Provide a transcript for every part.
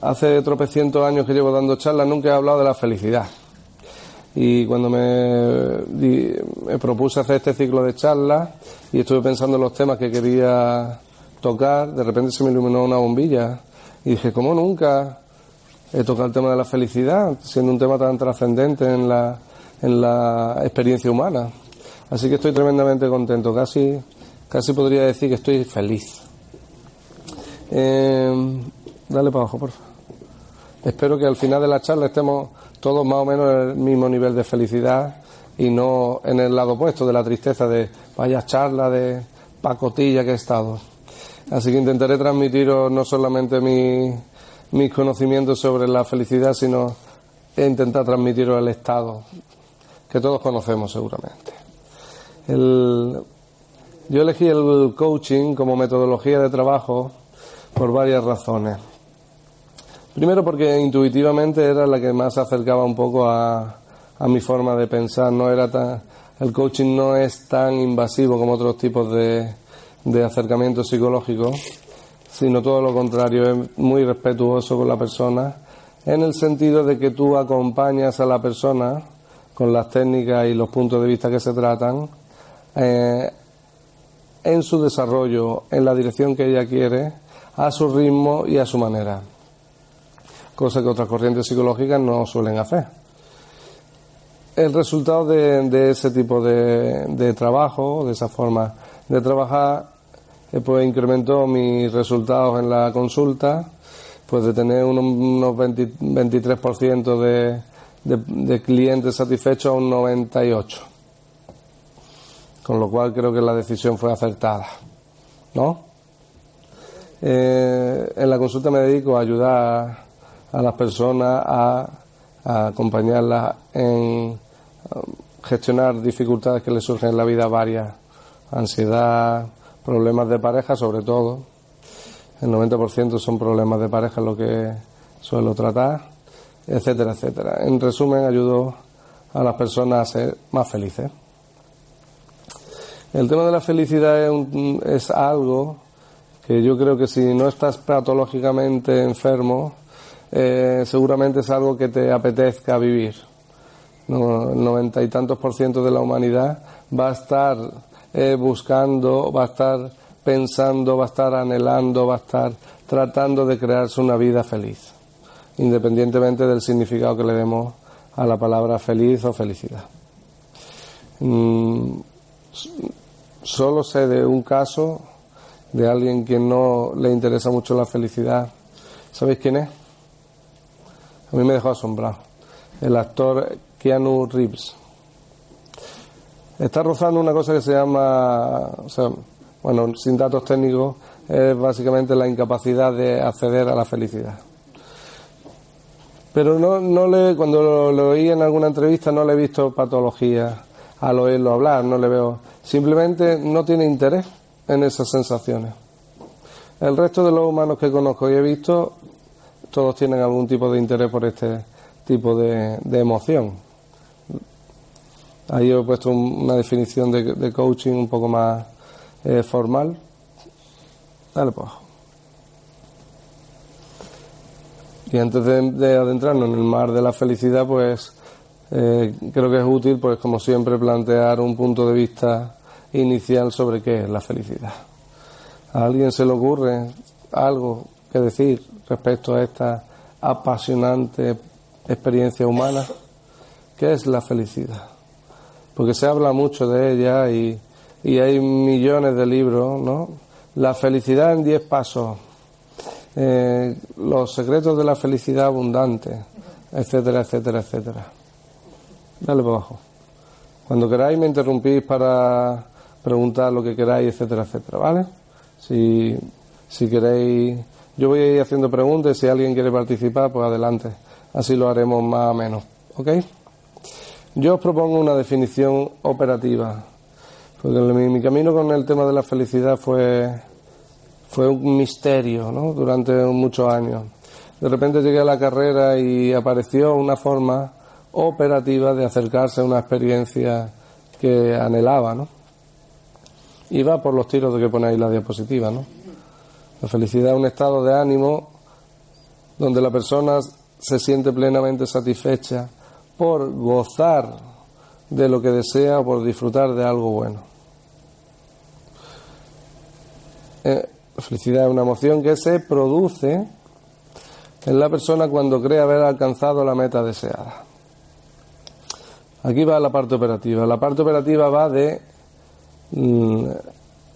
Hace tropecientos años que llevo dando charlas, nunca he hablado de la felicidad. Y cuando me, me propuse hacer este ciclo de charlas y estuve pensando en los temas que quería tocar, de repente se me iluminó una bombilla y dije, ¿cómo nunca he tocado el tema de la felicidad, siendo un tema tan trascendente en la, en la experiencia humana? Así que estoy tremendamente contento, casi, casi podría decir que estoy feliz. Eh, dale para abajo, por favor. Espero que al final de la charla estemos todos más o menos en el mismo nivel de felicidad y no en el lado opuesto de la tristeza de vaya charla de pacotilla que he estado. Así que intentaré transmitiros no solamente mis conocimientos sobre la felicidad, sino intentar transmitiros el estado que todos conocemos seguramente. yo elegí el coaching como metodología de trabajo por varias razones. Primero porque intuitivamente era la que más acercaba un poco a, mi forma de pensar. No era tan, el coaching no es tan invasivo como otros tipos de, de acercamiento psicológico, sino todo lo contrario, es muy respetuoso con la persona, en el sentido de que tú acompañas a la persona con las técnicas y los puntos de vista que se tratan eh, en su desarrollo, en la dirección que ella quiere, a su ritmo y a su manera cosa que otras corrientes psicológicas no suelen hacer. El resultado de, ese tipo de, trabajo, de esa forma de trabajar, eh, pues incrementó mis resultados en la consulta, pues de tener unos, 23% de, clientes satisfechos a un 98%. Con lo cual creo que la decisión fue acertada. ¿No? Eh, en la consulta me dedico a ayudar a las personas a, acompañarlas en um, gestionar dificultades que les surgen en la vida varias, ansiedad, problemas de pareja sobre todo. El 90% son problemas de pareja lo que suelo tratar, etcétera, etcétera. En resumen, ayudo a las personas a ser más felices. El tema de la felicidad es, es algo que yo creo que si no estás patológicamente enfermo, eh, seguramente es algo que te apetezca vivir. Noventa y tantos por ciento de la humanidad va a estar eh, buscando, va a estar pensando, va a estar anhelando, va a estar tratando de crearse una vida feliz, independientemente del significado que le demos a la palabra feliz o felicidad. Mm, solo sé de un caso de alguien que no le interesa mucho la felicidad. ¿Sabéis quién es? A mí me dejó asombrado. El actor Keanu Reeves. Está rozando una cosa que se llama, o sea, bueno, sin datos técnicos, es básicamente la incapacidad de acceder a la felicidad. Pero no, no le, cuando lo, oí en alguna entrevista no le he visto patología al oírlo hablar, no le veo. Simplemente no tiene interés en esas sensaciones. El resto de los humanos que conozco y he visto todos tienen algún tipo de interés por este tipo de, emoción. Ahí he puesto una definición de, coaching un poco más eh, formal. Dale pues. Y antes de, adentrarnos en el mar de la felicidad, pues eh, creo que es útil, pues como siempre, plantear un punto de vista inicial sobre qué es la felicidad. ¿A alguien se le ocurre algo que decir respecto a esta apasionante experiencia humana? ¿Qué es la felicidad? Porque se habla mucho de ella y, y hay millones de libros, ¿no? La felicidad en diez pasos, eh, los secretos de la felicidad abundante, etcétera, etcétera, etcétera. Dale para abajo. Cuando queráis me interrumpís para preguntar lo que queráis, etcétera, etcétera, ¿vale? Si, si queréis, yo voy a ir haciendo preguntas, si alguien quiere participar, pues adelante. Así lo haremos más o menos, ¿ok? Yo os propongo una definición operativa, porque mi, mi camino con el tema de la felicidad fue, fue un misterio, ¿no? Durante muchos años. De repente llegué a la carrera y apareció una forma operativa de acercarse a una experiencia que anhelaba, ¿no? y va por los tiros de que pone ahí la diapositiva, ¿no? La felicidad es un estado de ánimo donde la persona se siente plenamente satisfecha por gozar de lo que desea o por disfrutar de algo bueno. Eh, la felicidad es una emoción que se produce en la persona cuando cree haber alcanzado la meta deseada. Aquí va la parte operativa. La parte operativa va de Mm,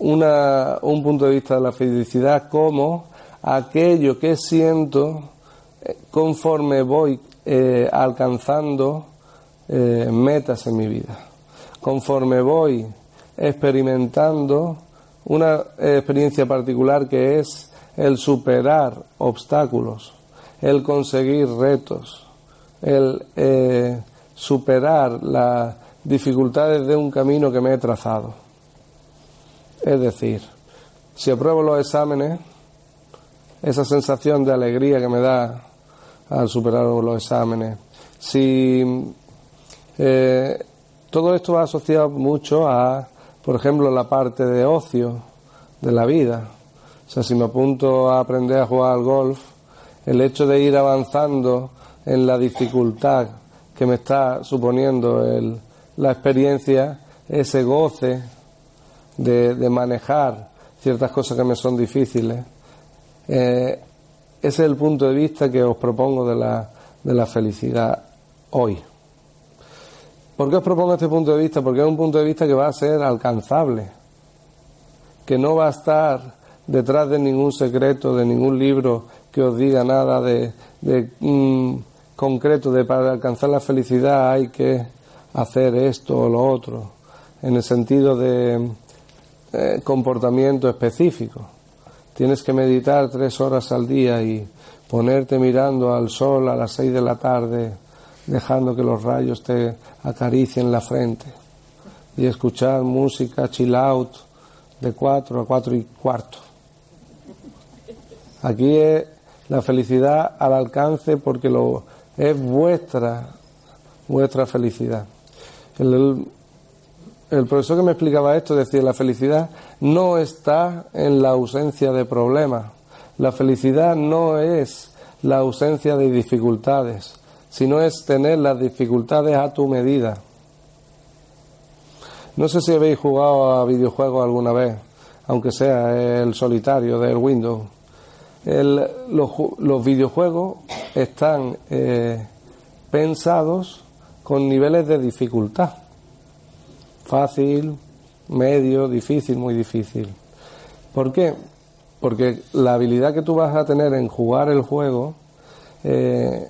una, un punto de vista de la felicidad como aquello que siento eh, conforme voy eh, alcanzando eh, metas en mi vida, conforme voy experimentando una experiencia particular que es el superar obstáculos, el conseguir retos, el superar las dificultades de un camino que me he trazado. Es decir, si apruebo los exámenes, esa sensación de alegría que me da al superar los exámenes, si eh, todo esto va asociado mucho a, por ejemplo, la parte de ocio de la vida. O sea, si me apunto a aprender a jugar al golf, el hecho de ir avanzando en la dificultad que me está suponiendo el, la experiencia, ese goce de, manejar ciertas cosas que me son difíciles. Eh, ese es el punto de vista que os propongo de la, de la felicidad hoy. ¿Por qué os propongo este punto de vista? Porque es un punto de vista que va a ser alcanzable, que no va a estar detrás de ningún secreto, de ningún libro que os diga nada de, mm, concreto, de para alcanzar la felicidad hay que hacer esto o lo otro, en el sentido de eh, comportamiento específico. Tienes que meditar tres horas al día y ponerte mirando al sol a las seis de la tarde, dejando que los rayos te acaricien la frente y escuchar música chill out de cuatro a cuatro y cuarto. Aquí es la felicidad al alcance porque lo es vuestra vuestra felicidad. El, profesor que me explicaba esto decía, la felicidad no está en la ausencia de problemas, la felicidad no es la ausencia de dificultades, sino es tener las dificultades a tu medida. No sé si habéis jugado a videojuegos alguna vez, aunque sea el solitario del Windows. los, videojuegos están eh, pensados con niveles de dificultad fácil, medio, difícil, muy difícil. ¿Por qué? Porque la habilidad que tú vas a tener en jugar el juego, eh,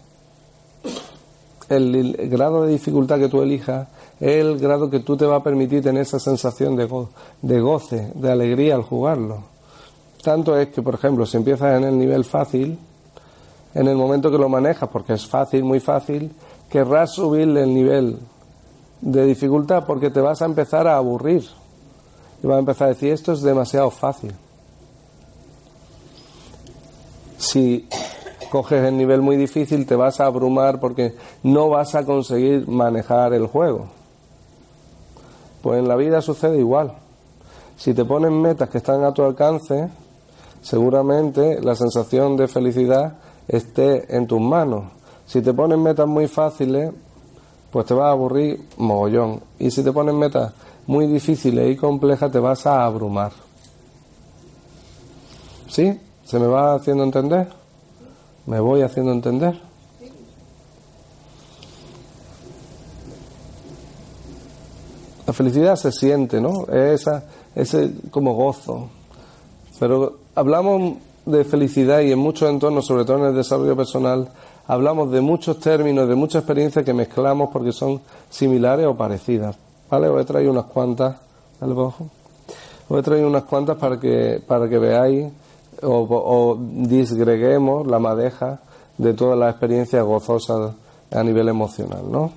el, grado de dificultad que tú elijas, es el grado que tú te va a permitir tener esa sensación de, de goce, de alegría al jugarlo. Tanto es que, por ejemplo, si empiezas en el nivel fácil, en el momento que lo manejas, porque es fácil, muy fácil, querrás subirle el nivel de dificultad porque te vas a empezar a aburrir. Y vas a empezar a decir, esto es demasiado fácil. Si coges el nivel muy difícil, te vas a abrumar porque no vas a conseguir manejar el juego. Pues en la vida sucede igual. Si te ponen metas que están a tu alcance, seguramente la sensación de felicidad esté en tus manos. Si te pones metas muy fáciles, pues te vas a aburrir mogollón. Y si te pones metas muy difíciles y complejas, te vas a abrumar. ¿Sí? ¿Se me va haciendo entender? ¿Me voy haciendo entender? La felicidad se siente, ¿no? Es esa, ese como gozo. Pero hablamos de felicidad y en muchos entornos, sobre todo en el desarrollo personal, hablamos de muchos términos, de muchas experiencias que mezclamos porque son similares o parecidas. ¿Vale? Os he traído unas cuantas, ¿vale, ojo? Os he traído unas cuantas para que, para que veáis o, o disgreguemos la madeja de todas las experiencias gozosas a nivel emocional, ¿no?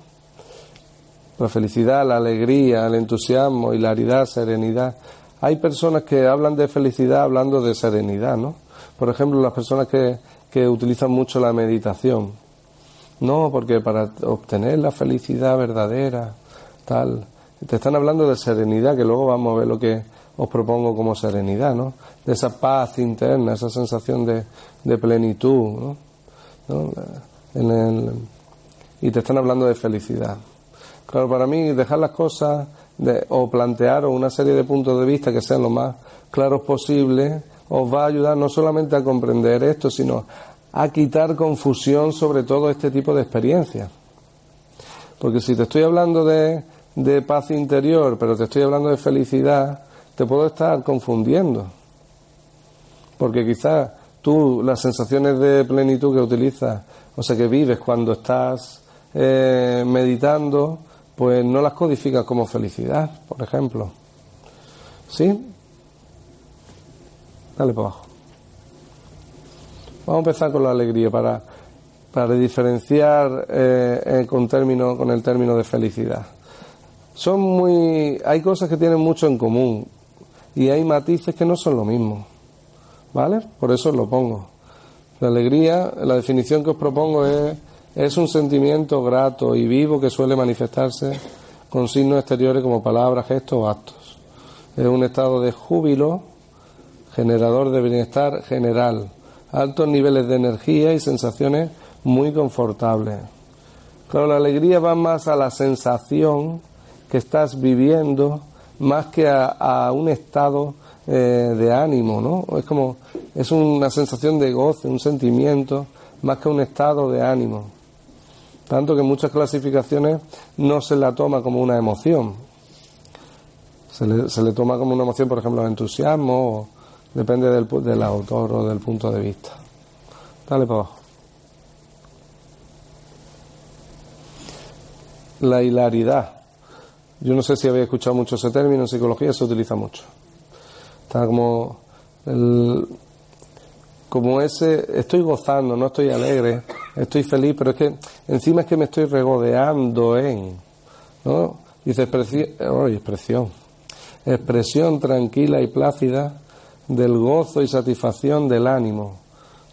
La felicidad, la alegría, el entusiasmo, hilaridad, serenidad. Hay personas que hablan de felicidad hablando de serenidad, ¿no? Por ejemplo, las personas que, que utilizan mucho la meditación. No, porque para obtener la felicidad verdadera, tal, te están hablando de serenidad, que luego vamos a ver lo que os propongo como serenidad, ¿no? De esa paz interna, esa sensación de, de plenitud, ¿no? Y te están hablando de felicidad. Claro, para mí dejar las cosas o plantear una serie de puntos de vista que sean lo más claros posible os va a ayudar no solamente a comprender esto, sino a quitar confusión sobre todo este tipo de experiencias. Porque si te estoy hablando de, de paz interior, pero te estoy hablando de felicidad, te puedo estar confundiendo. Porque quizás tú las sensaciones de plenitud que utilizas, o sea, que vives cuando estás eh, meditando, pues no las codificas como felicidad, por ejemplo. ¿Sí? Dale para abajo. Vamos a empezar con la alegría para, para diferenciar eh, con, término, con el término de felicidad. Son muy, hay cosas que tienen mucho en común y hay matices que no son lo mismo. ¿Vale? Por eso os lo pongo. La alegría, la definición que os propongo es es un sentimiento grato y vivo que suele manifestarse con signos exteriores como palabras, gestos o actos. Es un estado de júbilo, generador de bienestar general, altos niveles de energía y sensaciones muy confortables. Claro, la alegría va más a la sensación que estás viviendo más que a, un estado eh, de ánimo, ¿no? Es como, es una sensación de goce, un sentimiento, más que un estado de ánimo. Tanto que muchas clasificaciones no se la toma como una emoción. Se le, se le toma como una emoción, por ejemplo, el entusiasmo, depende del, del autor o del punto de vista. Dale para abajo. La hilaridad. Yo no sé si habéis escuchado mucho ese término, en psicología se utiliza mucho. Está como el, como ese, estoy gozando, no estoy alegre, estoy feliz, pero es que encima es que me estoy regodeando en, ¿no? Dice expresión, oh, expresión, expresión tranquila y plácida del gozo y satisfacción del ánimo,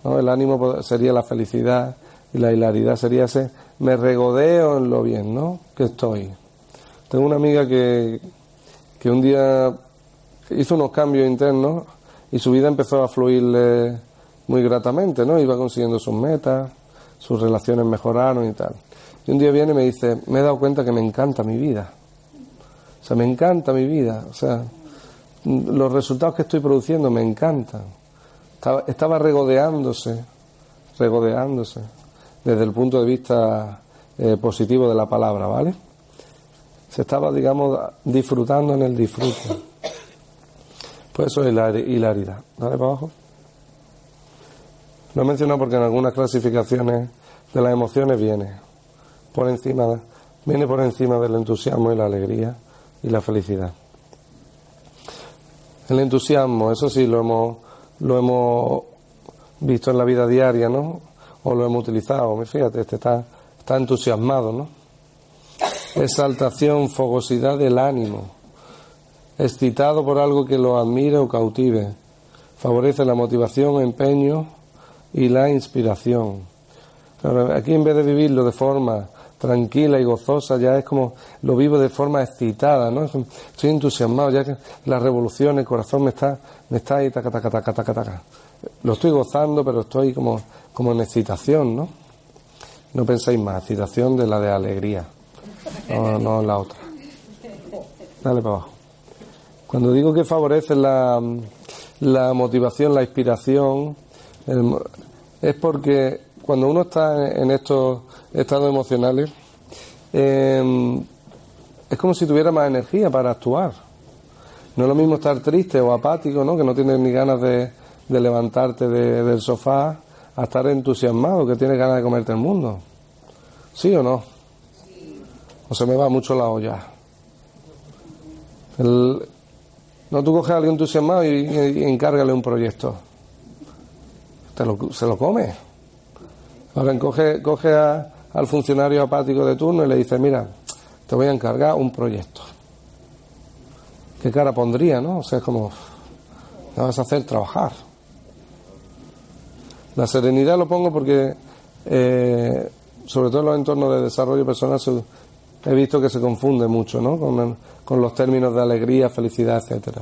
¿no? El ánimo sería la felicidad y la hilaridad sería ese, me regodeo en lo bien, ¿no? Que estoy. Tengo una amiga que, que un día hizo unos cambios internos y su vida empezó a fluirle muy gratamente, ¿no? Iba consiguiendo sus metas, sus relaciones mejoraron y tal. Y un día viene y me dice, me he dado cuenta que me encanta mi vida. O sea, me encanta mi vida. O sea, los resultados que estoy produciendo me encantan. Estaba, regodeándose, regodeándose, desde el punto de vista eh, positivo de la palabra, ¿vale? Se estaba, digamos, disfrutando en el disfrute. Pues eso es la hilaridad. Dale para abajo. Lo he mencionado porque en algunas clasificaciones de las emociones viene por encima, viene por encima del entusiasmo y la alegría y la felicidad. El entusiasmo, eso sí lo hemos, lo hemos visto en la vida diaria, ¿no? O lo hemos utilizado. Fíjate, este está, está entusiasmado, ¿no? Exaltación, fogosidad del ánimo, excitado por algo que lo admire o cautive. Favorece la motivación, empeño, y la inspiración. aquí en vez de vivirlo de forma tranquila y gozosa, ya es como lo vivo de forma excitada, ¿no? Estoy entusiasmado, ya que la revolución, el corazón me está, me está ahí, taca, taca, taca, taca, taca. lo estoy gozando, pero estoy como, como en excitación, ¿no? No pensáis más, excitación de la de alegría, no, no la otra. Dale para abajo. Cuando digo que favorece la, la motivación, la inspiración, es porque cuando uno está en estos estados emocionales, em, es como si tuviera más energía para actuar. No es lo mismo estar triste o apático, ¿no? que no tienes ni ganas de, levantarte del sofá, a estar entusiasmado, que tienes ganas de comerte el mundo. ¿Sí o no? O se me va mucho la olla. no, tú coges a alguien entusiasmado y, encárgale un proyecto. se lo come. Ahora coge, coge al funcionario apático de turno y le dice, mira, te voy a encargar un proyecto. ¿Qué cara pondría, no? O sea, es como, me vas a hacer trabajar. La serenidad lo pongo porque, eh, sobre todo en los entornos de desarrollo personal, he visto que se confunde mucho, ¿no? Con, con los términos de alegría, felicidad, etcétera.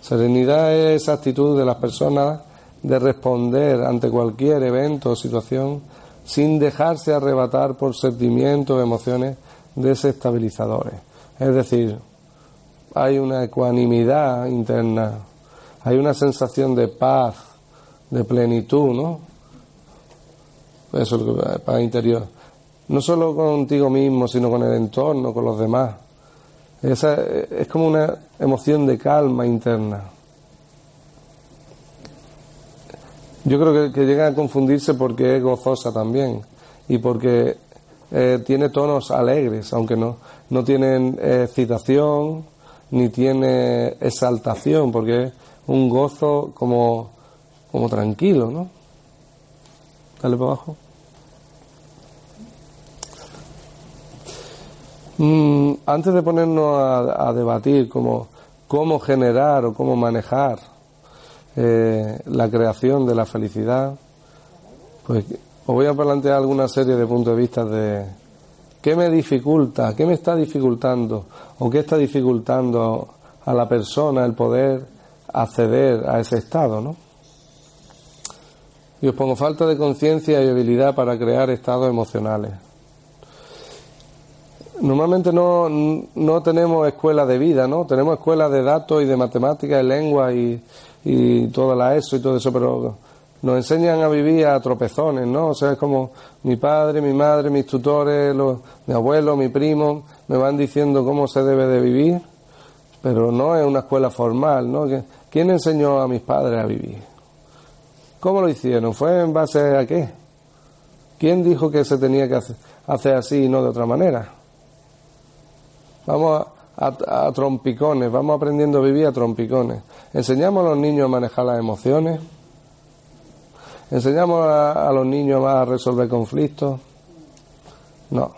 Serenidad es esa actitud de las personas de responder ante cualquier evento o situación sin dejarse arrebatar por sentimientos o emociones desestabilizadores. Es decir, hay una ecuanimidad interna, hay una sensación de paz, de plenitud, ¿no? Eso es lo que para interior. No solo contigo mismo, sino con el entorno, con los demás. Esa es como una emoción de calma interna. Yo creo que, llega a confundirse porque es gozosa también y porque eh, tiene tonos alegres, aunque no, no tienen excitación ni tiene exaltación, porque es un gozo como, como tranquilo, ¿no? Dale para abajo. Mm, antes de ponernos a, a debatir cómo, cómo generar o cómo manejar eh, la creación de la felicidad, pues os voy a plantear alguna serie de puntos de vista de qué me dificulta, qué me está dificultando o qué está dificultando a la persona el poder acceder a ese estado, ¿no? Y os pongo falta de conciencia y habilidad para crear estados emocionales. Normalmente no, no tenemos escuela de vida, ¿no? Tenemos escuela de datos y de matemáticas y lengua y, y toda la ESO y todo eso, pero nos enseñan a vivir a tropezones, ¿no? O sea, es como mi padre, mi madre, mis tutores, los, mi abuelo, mi primo, me van diciendo cómo se debe de vivir, pero no es una escuela formal, ¿no? ¿Quién enseñó a mis padres a vivir? ¿Cómo lo hicieron? ¿Fue en base a qué? ¿Quién dijo que se tenía que hacer, así y no de otra manera? Vamos a, trompicones, vamos aprendiendo a vivir a trompicones. Enseñamos a los niños a manejar las emociones, enseñamos a, los niños a resolver conflictos. No,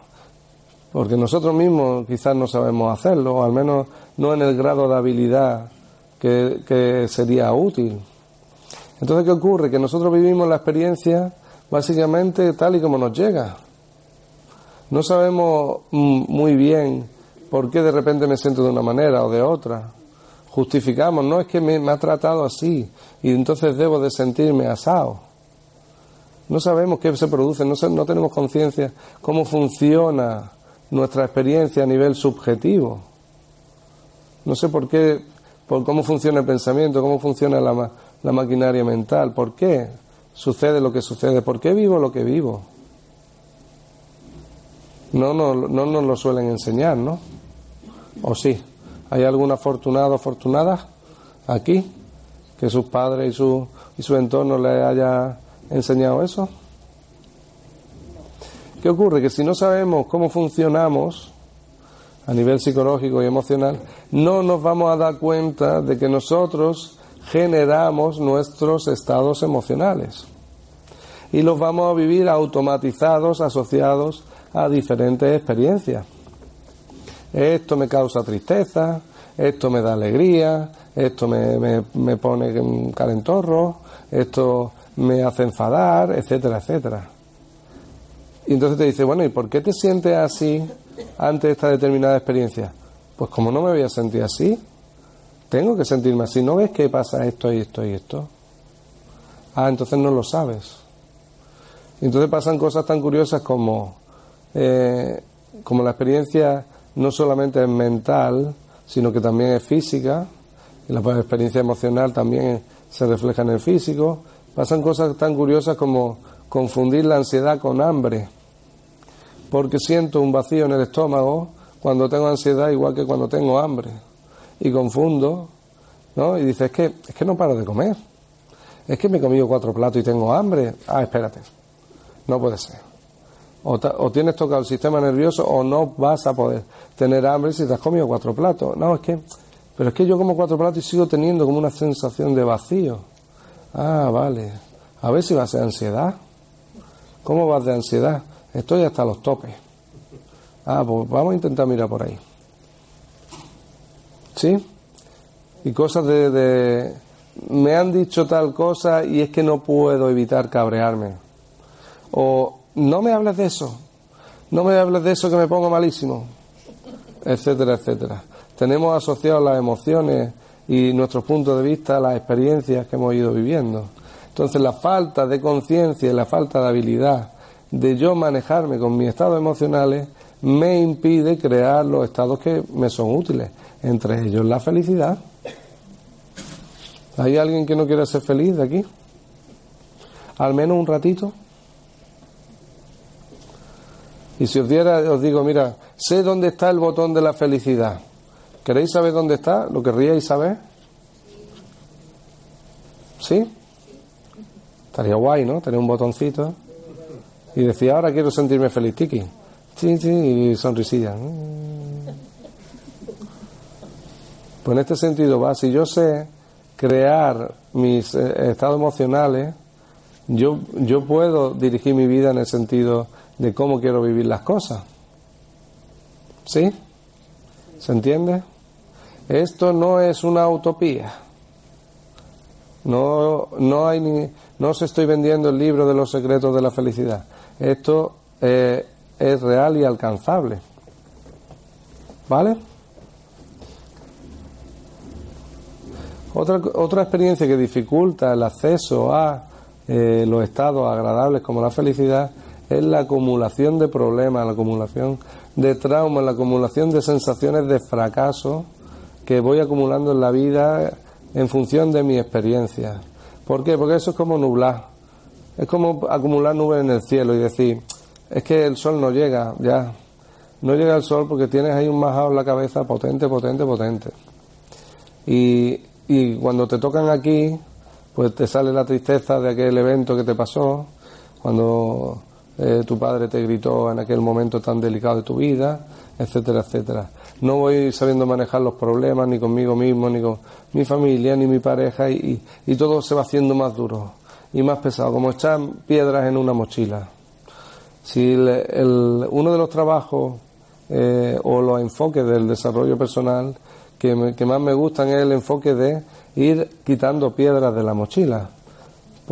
porque nosotros mismos quizás no sabemos hacerlo, o al menos no en el grado de habilidad que, que sería útil. Entonces, ¿qué ocurre? Que nosotros vivimos la experiencia básicamente tal y como nos llega. No sabemos mm, muy bien ¿Por qué de repente me siento de una manera o de otra? Justificamos, no es que me, ha tratado así y entonces debo de sentirme asado. No sabemos qué se produce, no, tenemos conciencia cómo funciona nuestra experiencia a nivel subjetivo. No sé por qué, por cómo funciona el pensamiento, cómo funciona la, la maquinaria mental, por qué sucede lo que sucede, por qué vivo lo que vivo. No, no, no nos lo suelen enseñar, ¿no? ¿O sí? ¿Hay algún afortunado o afortunada aquí que sus padres y su, y su entorno le haya enseñado eso? ¿Qué ocurre? Que si no sabemos cómo funcionamos a nivel psicológico y emocional, no nos vamos a dar cuenta de que nosotros generamos nuestros estados emocionales y los vamos a vivir automatizados, asociados a diferentes experiencias esto me causa tristeza, esto me da alegría, esto me, me, me pone calentorro, esto me hace enfadar, etcétera, etcétera. Y entonces te dice, bueno, ¿y por qué te sientes así ante esta determinada experiencia? Pues como no me voy a sentir así, tengo que sentirme así. ¿No ves que pasa esto y esto y esto? Ah, entonces no lo sabes. Entonces pasan cosas tan curiosas como, eh, como la experiencia no solamente es mental, sino que también es física, y la experiencia emocional también se refleja en el físico. Pasan cosas tan curiosas como confundir la ansiedad con hambre, porque siento un vacío en el estómago cuando tengo ansiedad igual que cuando tengo hambre, y confundo, ¿no? Y dices, es que, es que no paro de comer, es que me he comido cuatro platos y tengo hambre. Ah, espérate, no puede ser. O, o, tienes tocado el sistema nervioso o no vas a poder tener hambre si te has comido cuatro platos. No, es que, pero es que yo como cuatro platos y sigo teniendo como una sensación de vacío. Ah, vale. A ver si va a ser ansiedad. ¿Cómo vas de ansiedad? Estoy hasta los topes. Ah, pues vamos a intentar mirar por ahí. ¿Sí? Y cosas de... Me han dicho tal cosa y es que no puedo evitar cabrearme. O no me hables de eso. No me hables de eso que me pongo malísimo. Etcétera, etcétera. Tenemos asociados las emociones y nuestros puntos de vista a las experiencias que hemos ido viviendo. Entonces la falta de conciencia y la falta de habilidad de yo manejarme con mis estados emocionales me impide crear los estados que me son útiles, entre ellos la felicidad. ¿Hay alguien que no quiera ser feliz de aquí? Al menos un ratito. Y si os diera, os digo, mira, sé dónde está el botón de la felicidad. ¿Queréis saber dónde está? ¿Lo querríais saber? ¿Sí? Estaría guay, ¿no? Tener un botoncito. Y decía, ahora quiero sentirme feliz, Tiki. Sí, sí, y sonrisilla. Pues en este sentido va, si yo sé crear mis eh, estados emocionales, yo, yo puedo dirigir mi vida en el sentido de cómo quiero vivir las cosas. ¿Sí? ¿Se entiende? Esto no es una utopía. No, no, hay ni, no os estoy vendiendo el libro de los secretos de la felicidad. Esto eh, es real y alcanzable. ¿Vale? Otra, otra experiencia que dificulta el acceso a eh, los estados agradables como la felicidad es la acumulación de problemas, la acumulación de traumas, la acumulación de sensaciones de fracaso que voy acumulando en la vida en función de mi experiencia. ¿Por qué? Porque eso es como nublar. Es como acumular nubes en el cielo y decir, es que el sol no llega, ya. No llega el sol porque tienes ahí un majado en la cabeza potente, potente, potente. Y, y cuando te tocan aquí, pues te sale la tristeza de aquel evento que te pasó, cuando eh, tu padre te gritó en aquel momento tan delicado de tu vida, etcétera, etcétera. No voy sabiendo manejar los problemas ni conmigo mismo, ni con mi familia, ni mi pareja, y, todo se va haciendo más duro y más pesado, como echar piedras en una mochila. Si uno de los trabajos eh, o los enfoques del desarrollo personal que, que más me gustan es el enfoque de ir quitando piedras de la mochila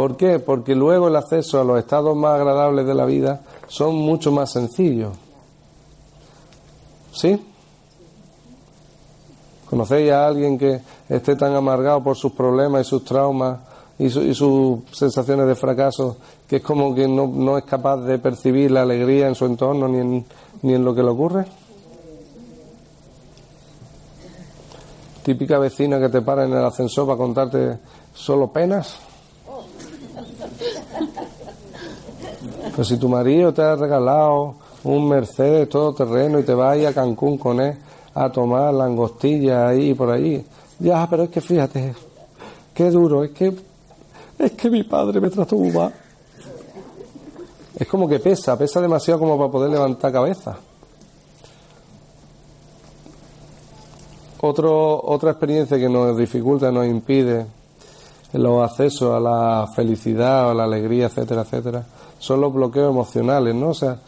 ¿Por qué? Porque luego el acceso a los estados más agradables de la vida son mucho más sencillos. ¿Sí? ¿Conocéis a alguien que esté tan amargado por sus problemas y sus traumas y, sus sensaciones de fracaso que es como que no, es capaz de percibir la alegría en su entorno ni en, ni en lo que le ocurre? Típica vecina que te para en el ascensor para contarte solo penas. Pues si tu marido te ha regalado un Mercedes todo terreno y te vas a a Cancún con él a tomar langostilla ahí y por ahí, ya, pero es que fíjate, qué duro, es que es que mi padre me trató muy mal. Es como que pesa, pesa demasiado como para poder levantar cabeza. Otro, otra experiencia que nos dificulta, nos impide los accesos a la felicidad, a la alegría, etcétera, etcétera, son los bloqueos emocionales, ¿no? O sea,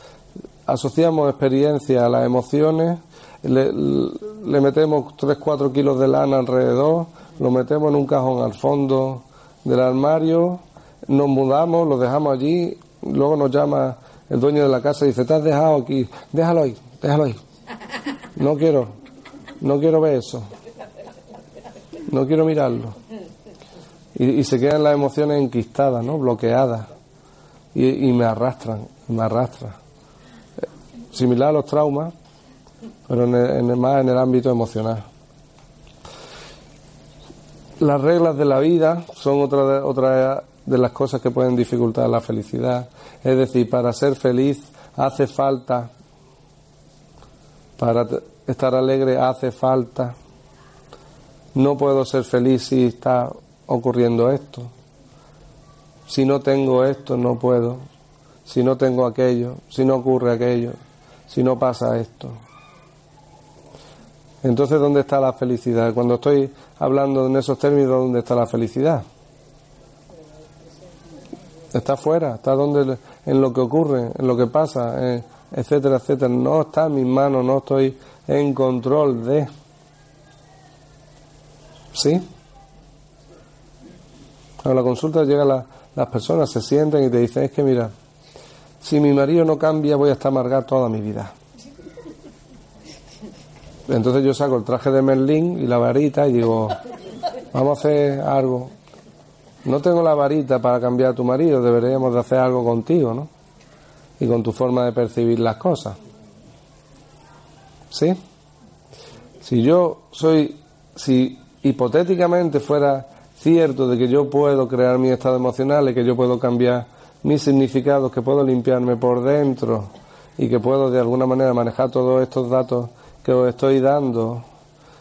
asociamos experiencia a las emociones, le, metemos 3-4 kilos de lana alrededor, lo metemos en un cajón al fondo del armario, nos mudamos, lo dejamos allí, luego nos llama el dueño de la casa y dice, te has dejado aquí, déjalo ahí, déjalo ahí. No quiero, no quiero ver eso. No quiero mirarlo. y, se quedan las emociones enquistadas, ¿no? Bloqueadas y, me arrastran, me arrastran. Similar a los traumas, pero en más en el ámbito emocional. Las reglas de la vida son otra de, otra de las cosas que pueden dificultar la felicidad. Es decir, para ser feliz hace falta, para estar alegre hace falta. No puedo ser feliz si está ocurriendo esto. Si no tengo esto, no puedo. Si no tengo aquello, si no ocurre aquello, si no pasa esto. Entonces, ¿dónde está la felicidad? Cuando estoy hablando en esos términos, ¿dónde está la felicidad? Está fuera, está donde, en lo que ocurre, en lo que pasa, eh, etcétera, etcétera. No está en mis manos, no estoy en control de. ¿Sí? A la consulta llegan las personas, se sienten y te dicen, es que mira, si mi marido no cambia voy a estar amargado toda mi vida. Entonces yo saco el traje de Merlín y la varita y digo, vamos a hacer algo. No tengo la varita para cambiar a tu marido, deberíamos de hacer algo contigo, ¿no? Y con tu forma de percibir las cosas. ¿Sí? Si yo soy, si hipotéticamente fuera cierto de que yo puedo crear mi estado emocional y que yo puedo cambiar mis significados, que puedo limpiarme por dentro y que puedo de alguna manera manejar todos estos datos que os estoy dando,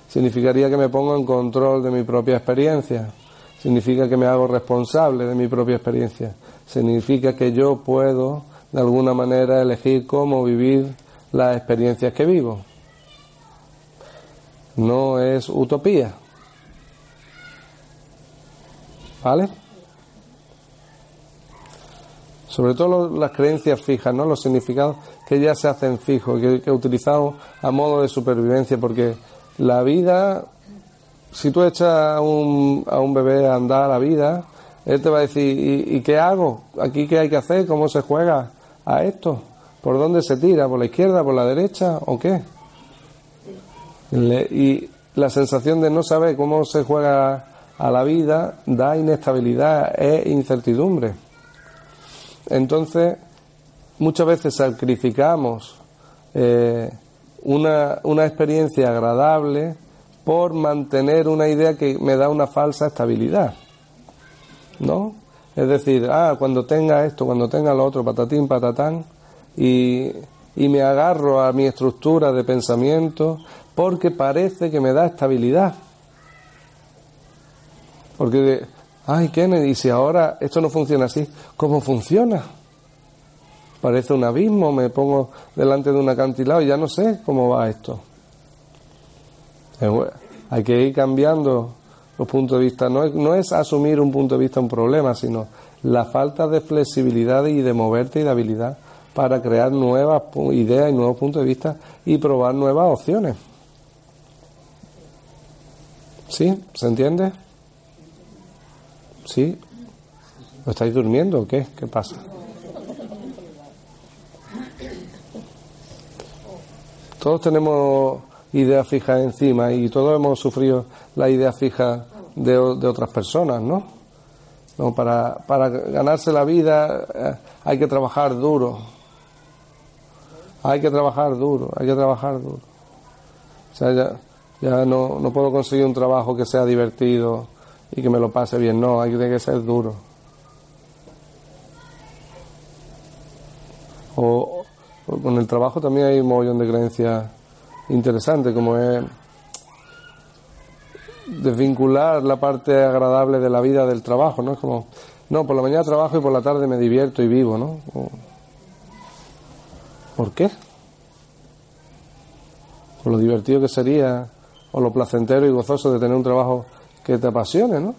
significaría que me pongo en control de mi propia experiencia, significa que me hago responsable de mi propia experiencia, significa que yo puedo de alguna manera elegir cómo vivir las experiencias que vivo. No es utopía. ¿Vale? Sobre todo las creencias fijas, ¿no? Los significados que ya se hacen fijos, que, que utilizamos a modo de supervivencia, porque la vida, si tú echas a un, a un bebé a andar a la vida, él te va a decir, ¿y, qué hago? ¿Aquí qué hay que hacer? ¿Cómo se juega a esto? ¿Por dónde se tira? ¿Por la izquierda? ¿Por la derecha? ¿O qué? y la sensación de no saber cómo se juega a la vida da inestabilidad e incertidumbre. Entonces, muchas veces sacrificamos eh, una, una experiencia agradable por mantener una idea que me da una falsa estabilidad. ¿No? Es decir, ah, cuando tenga esto, cuando tenga lo otro, patatín, patatán, y, y me agarro a mi estructura de pensamiento porque parece que me da estabilidad. Porque, ay, Kennedy, si ahora esto no funciona así, ¿cómo funciona? Parece un abismo, me pongo delante de un acantilado y ya no sé cómo va esto. Hay que ir cambiando los puntos de vista. No no es asumir un punto de vista un problema, sino la falta de flexibilidad y de moverte y de habilidad para crear nuevas ideas y nuevos puntos de vista y probar nuevas opciones. ¿Sí? ¿Se entiende? ¿Sí? ¿O estáis durmiendo o qué? ¿Qué pasa? Todos tenemos ideas fijas encima y todos hemos sufrido la idea fija de, otras personas, ¿no? para, para ganarse la vida eh, hay que trabajar duro. Hay que trabajar duro, hay que trabajar duro. O sea, ya, ya no, no puedo conseguir un trabajo que sea divertido, y que me lo pase bien. No, hay que ser duro. O, con el trabajo también hay un montón de creencias interesantes, como es desvincular la parte agradable de la vida del trabajo, ¿no? Es como, no, por la mañana trabajo y por la tarde me divierto y vivo, ¿no? ¿Por qué? Por lo divertido que sería, o lo placentero y gozoso de tener un trabajo que te apasione, ¿no?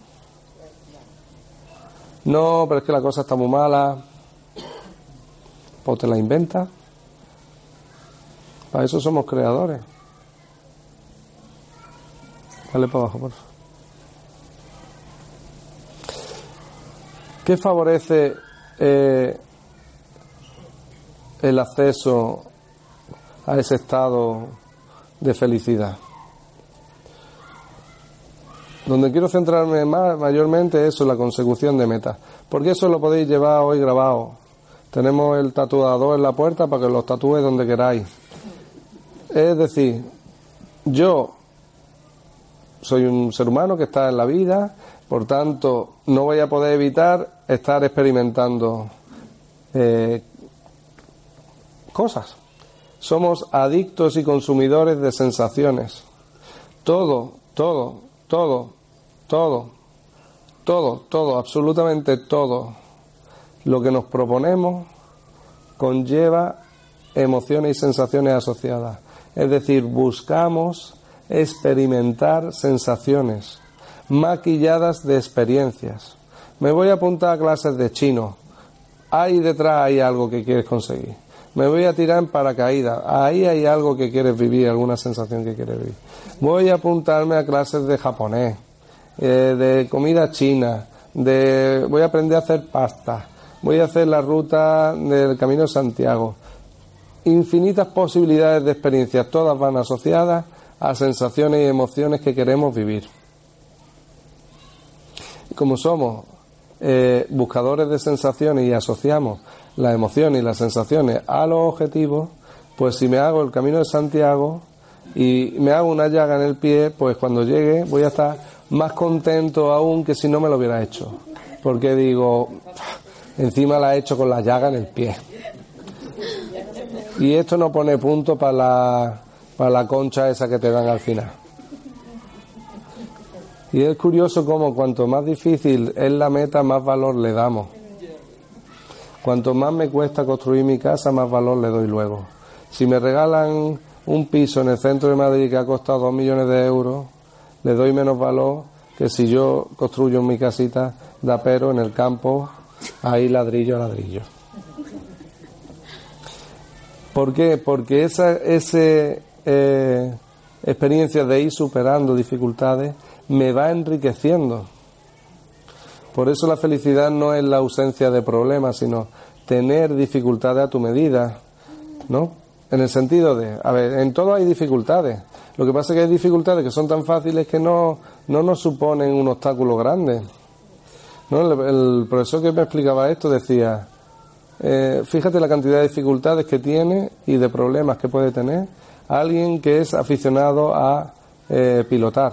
No, pero es que la cosa está muy mala. Pues te la inventa. Para eso somos creadores. Dale para abajo, por favor. ¿Qué favorece eh, el acceso a ese estado de felicidad? Donde quiero centrarme más, mayormente es en la consecución de metas. Porque eso lo podéis llevar hoy grabado. Tenemos el tatuador en la puerta para que los tatúe donde queráis. Es decir, yo soy un ser humano que está en la vida, por tanto, no voy a poder evitar estar experimentando eh, cosas. Somos adictos y consumidores de sensaciones. Todo, todo, todo, todo, todo, todo, absolutamente todo lo que nos proponemos conlleva emociones y sensaciones asociadas. Es decir, buscamos experimentar sensaciones maquilladas de experiencias. Me voy a apuntar a clases de chino. Ahí detrás hay algo que quieres conseguir. Me voy a tirar en paracaídas. Ahí hay algo que quieres vivir, alguna sensación que quieres vivir. Voy a apuntarme a clases de japonés, eh, de comida china, de voy a aprender a hacer pasta, voy a hacer la ruta del Camino de Santiago. Infinitas posibilidades de experiencias, todas van asociadas a sensaciones y emociones que queremos vivir. Como somos eh, buscadores de sensaciones y asociamos las emociones y las sensaciones a los objetivos, pues si me hago el camino de Santiago y me hago una llaga en el pie, pues cuando llegue voy a estar más contento aún que si no me lo hubiera hecho. Porque digo, encima la he hecho con la llaga en el pie. Y esto no pone punto para la, para la concha esa que te dan al final. Y es curioso cómo cuanto más difícil es la meta, más valor le damos. Cuanto más me cuesta construir mi casa, más valor le doy luego. Si me regalan un piso en el centro de Madrid que ha costado dos millones de euros, le doy menos valor que si yo construyo mi casita de apero en el campo, ahí ladrillo a ladrillo. ¿Por qué? Porque esa ese, eh, experiencia de ir superando dificultades me va enriqueciendo. Por eso la felicidad no es la ausencia de problemas, sino tener dificultades a tu medida, ¿no? En el sentido de, a ver, en todo hay dificultades. Lo que pasa es que hay dificultades que son tan fáciles que no, no nos suponen un obstáculo grande. ¿No? El, profesor que me explicaba esto decía, eh, fíjate la cantidad de dificultades que tiene y de problemas que puede tener alguien que es aficionado a eh, pilotar.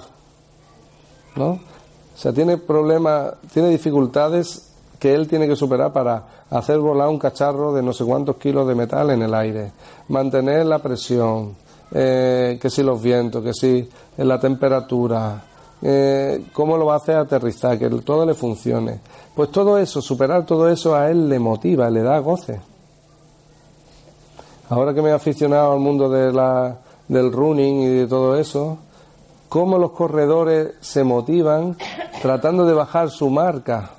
¿no? O sea, tiene problemas, tiene dificultades que él tiene que superar para hacer volar un cacharro de no sé cuántos kilos de metal en el aire, mantener la presión, eh, que si los vientos, que si la temperatura, eh, cómo lo va a hacer aterrizar, que todo le funcione. Pues todo eso, superar todo eso a él le motiva, le da goce. Ahora que me he aficionado al mundo de la, del running y de todo eso, cómo los corredores se motivan tratando de bajar su marca,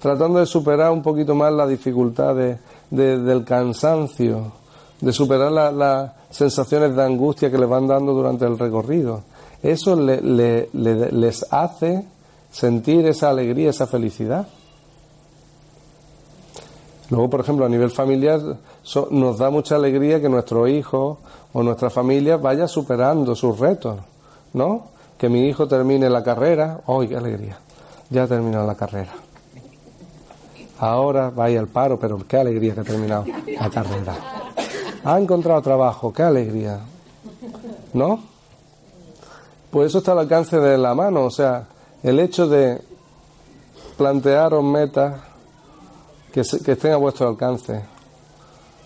tratando de superar un poquito más las dificultades del cansancio, de superar las sensaciones de angustia que les van dando durante el recorrido. Eso les hace sentir esa alegría, esa felicidad. Luego, por ejemplo, a nivel familiar, nos da mucha alegría que nuestro hijo o nuestra familia vaya superando sus retos. ¿No? Que mi hijo termine la carrera, ¡ay, qué alegría! Ya ha terminado la carrera. Ahora vaya al paro, pero qué alegría que ha terminado la carrera. Ha encontrado trabajo, qué alegría. ¿No? Pues eso está al alcance de la mano, o sea, el hecho de plantearos metas que, que estén a vuestro alcance.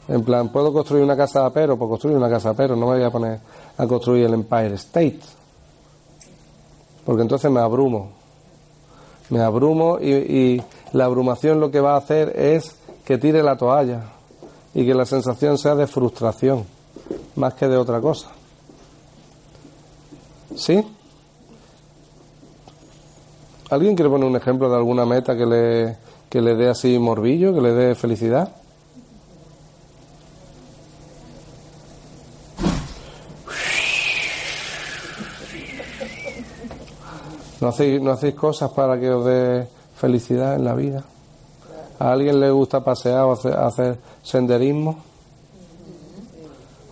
En plan, ¿puedo construir una casa de apero? Pues construir una casa de apero, no me voy a poner a construir el Empire State porque entonces me abrumo. Me abrumo y, la abrumación lo que va a hacer es que tire la toalla y que la sensación sea de frustración, más que de otra cosa. ¿Sí? ¿Alguien quiere poner un ejemplo de alguna meta que le, que le dé así morbillo, que le dé felicidad? ¿No hacéis, ¿No hacéis cosas para que os dé felicidad en la vida? ¿A alguien le gusta pasear o hacer, senderismo?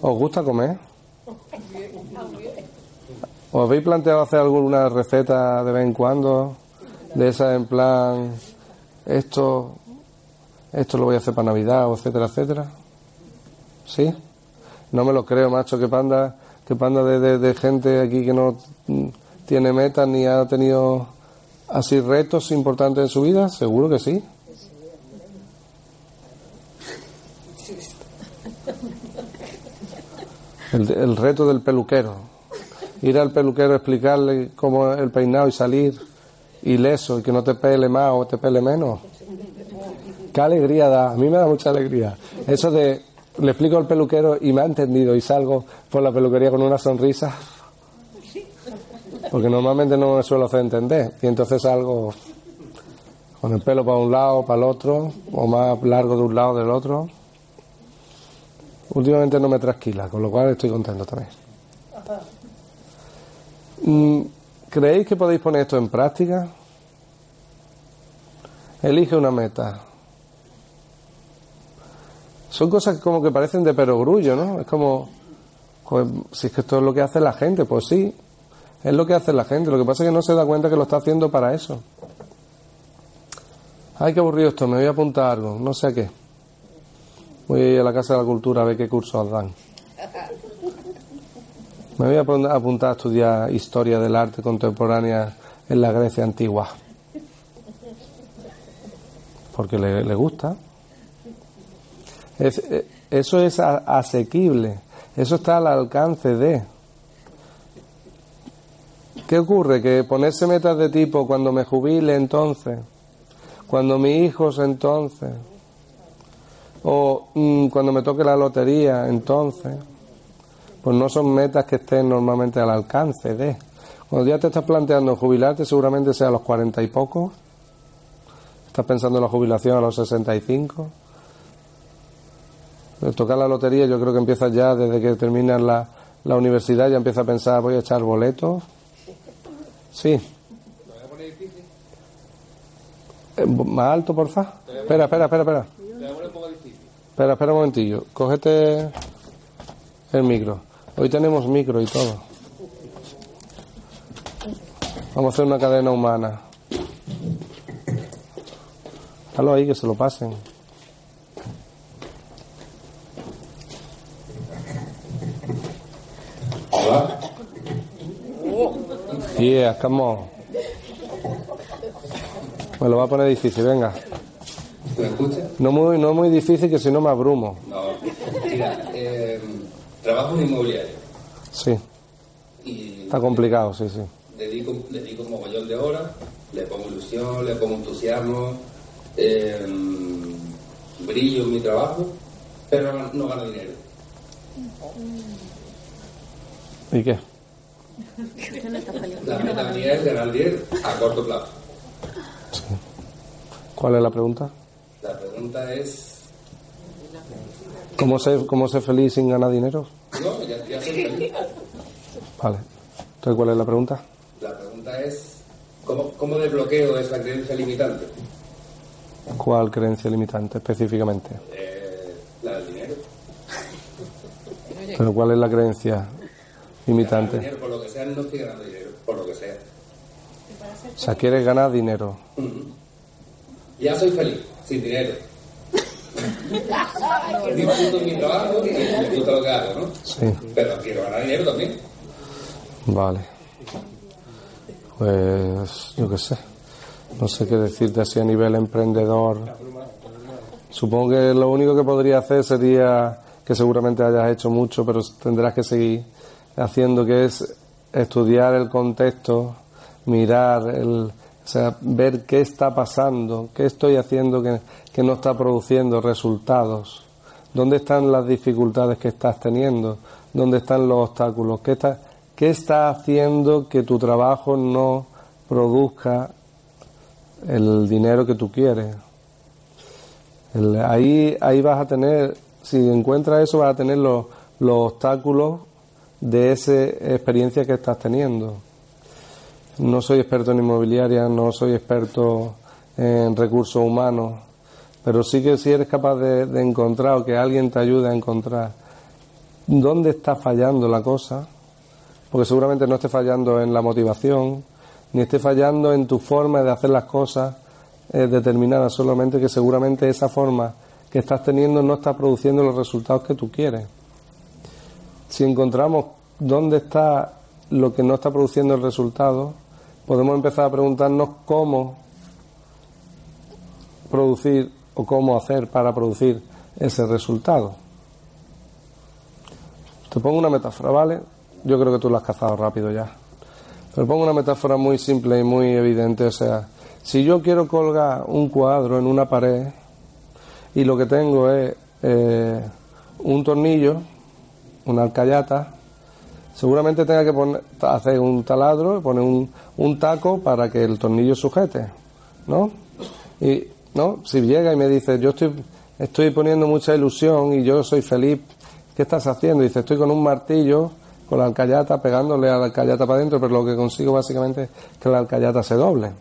¿Os gusta comer? ¿Os habéis planteado hacer alguna receta de vez en cuando? De esa en plan, esto, esto lo voy a hacer para Navidad, o etcétera, etcétera. ¿Sí? No me lo creo, macho, que panda, que panda de, de gente aquí que no tiene metas ni ha tenido así retos importantes en su vida. Seguro que sí. El, reto del peluquero. Ir al peluquero, explicarle cómo el peinado y salir ileso y que no te pele más o te pele menos. Qué alegría da, a mí me da mucha alegría. Eso de, le explico al peluquero y me ha entendido y salgo por la peluquería con una sonrisa. Porque normalmente no me suelo hacer entender. Y entonces salgo con el pelo para un lado, para el otro, o más largo de un lado del otro. Últimamente no me trasquila, con lo cual estoy contento también. Mm, ¿Creéis que podéis poner esto en práctica? Elige una meta. Son cosas como que parecen de perogrullo, ¿no? Es como, pues, si es que esto es lo que hace la gente, pues sí, es lo que hace la gente. Lo que pasa es que no se da cuenta que lo está haciendo para eso. Ay, qué aburrido esto, me voy a apuntar algo, no sé a qué. Voy a ir a la Casa de la Cultura a ver qué cursos dan. Me voy a apuntar a estudiar historia del arte contemporánea en la Grecia antigua. Porque le, gusta. Eh, eso es asequible. Eso está al alcance de. ¿Qué ocurre? Que ponerse metas de tipo cuando me jubile entonces, cuando mis hijos entonces, o mm, cuando me toque la lotería, entonces, pues no son metas que estén normalmente al alcance de. Cuando ya te estás planteando jubilarte, seguramente sea a los cuarenta y pocos. Estás pensando en la jubilación a los sesenta y cinco. Tocar la lotería, yo creo que empieza ya desde que terminas la, la universidad, ya empieza a pensar, voy a echar boletos. Sí. ¿Lo voy a poner difícil? Más alto, porfa. Espera, espera, espera, espera. Espera, espera un momentillo. Cógete el micro. Hoy tenemos micro y todo. Vamos a hacer una cadena humana. Déjalo ahí que se lo pasen. Yeah, come on. Me lo va a poner difícil, venga. No muy, no muy difícil que si no me abrumo. No, mira, eh, trabajo en inmobiliario. Sí. Está complicado, sí, sí. Dedico, dedico un mogollón de horas, le pongo ilusión, le pongo entusiasmo, eh, brillo en mi trabajo, pero no gano dinero. ¿Y qué? La meta mía es ganar dinero a corto plazo. Sí. ¿Cuál es la pregunta? La pregunta es... ¿Cómo ser, cómo ser feliz sin ganar dinero? No, ya, ya soy feliz. Vale. Entonces, ¿cuál es la pregunta? La pregunta es, ¿cómo, cómo desbloqueo esa creencia limitante? ¿Cuál creencia limitante específicamente? Eh, la del dinero. ¿Pero cuál es la creencia limitante? Dinero, por lo que sea, no estoy ganando dinero, por lo que sea. O sea, quieres ganar dinero. Ya soy feliz, sin dinero. Disfruto mi trabajo y disfruto lo que hago, ¿no? Sí. Pero quiero ganar dinero también. Vale. Pues yo qué sé. No sé qué decirte así a nivel emprendedor. Supongo que lo único que podría hacer sería que seguramente hayas hecho mucho, pero tendrás que seguir haciendo, que es estudiar el contexto, mirar el, o sea, ver qué está pasando, qué estoy haciendo que, no está produciendo resultados, dónde están las dificultades que estás teniendo, dónde están los obstáculos, qué está, qué está haciendo que tu trabajo no produzca el dinero que tú quieres. ahí, ahí vas a tener, si encuentras eso, vas a tener los, los obstáculos de esa experiencia que estás teniendo. No soy experto en inmobiliaria, no soy experto en recursos humanos, pero sí que si eres capaz de, encontrar o que alguien te ayude a encontrar dónde está fallando la cosa, porque seguramente no esté fallando en la motivación, ni esté fallando en tu forma de hacer las cosas eh, determinadas, solamente que seguramente esa forma que estás teniendo no está produciendo los resultados que tú quieres. Si encontramos dónde está lo que no está produciendo el resultado, podemos empezar a preguntarnos cómo producir o cómo hacer para producir ese resultado. Te pongo una metáfora, ¿vale? Yo creo que tú la has cazado rápido ya. Pero pongo una metáfora muy simple y muy evidente. O sea, si yo quiero colgar un cuadro en una pared y lo que tengo es eh, un tornillo, una alcayata, seguramente tenga que poner, hacer un taladro y poner un, un taco para que el tornillo sujete, ¿no? Y no, si llega y me dice, yo estoy, estoy poniendo mucha ilusión y yo soy feliz ¿qué estás haciendo? dice, estoy con un martillo, con la alcayata, pegándole a la alcayata para adentro, pero lo que consigo básicamente es que la alcayata se doble.